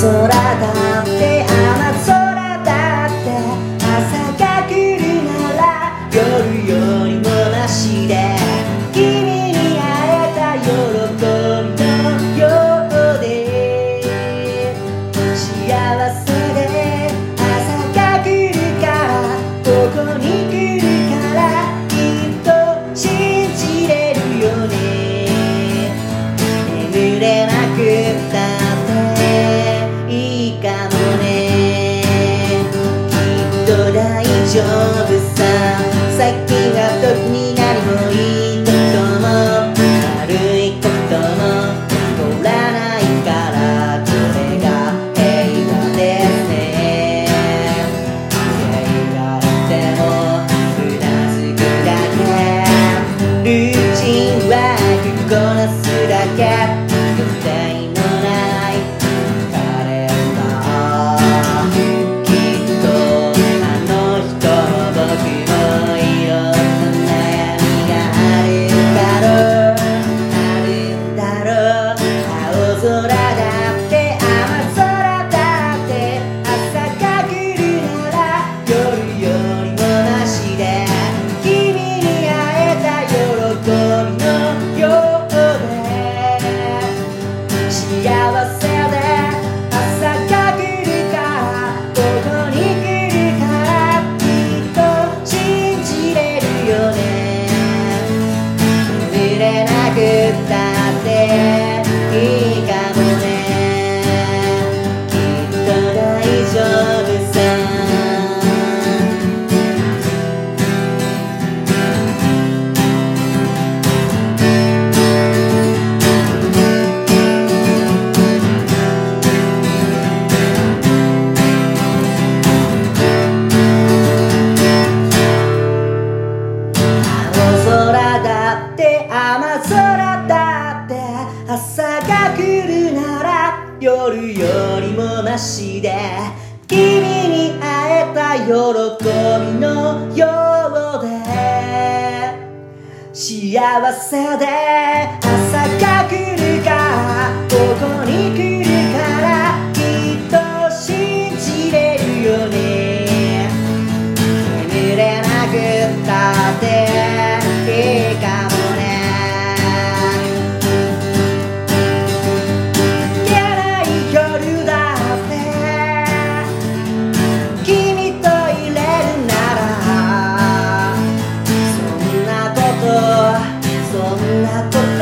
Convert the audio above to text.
空だって丈夫さ先が特に何もいいことも悪いことも起こらないからこれが映画ですね映画でもうなずくだけルーチン。ワークこなすだけ空だって雨空だって朝限りなら夜よりもマシで君に会えた喜びのようで幸せ夜よりもマシで君に会えた喜びのようで。幸せで朝が来るからそ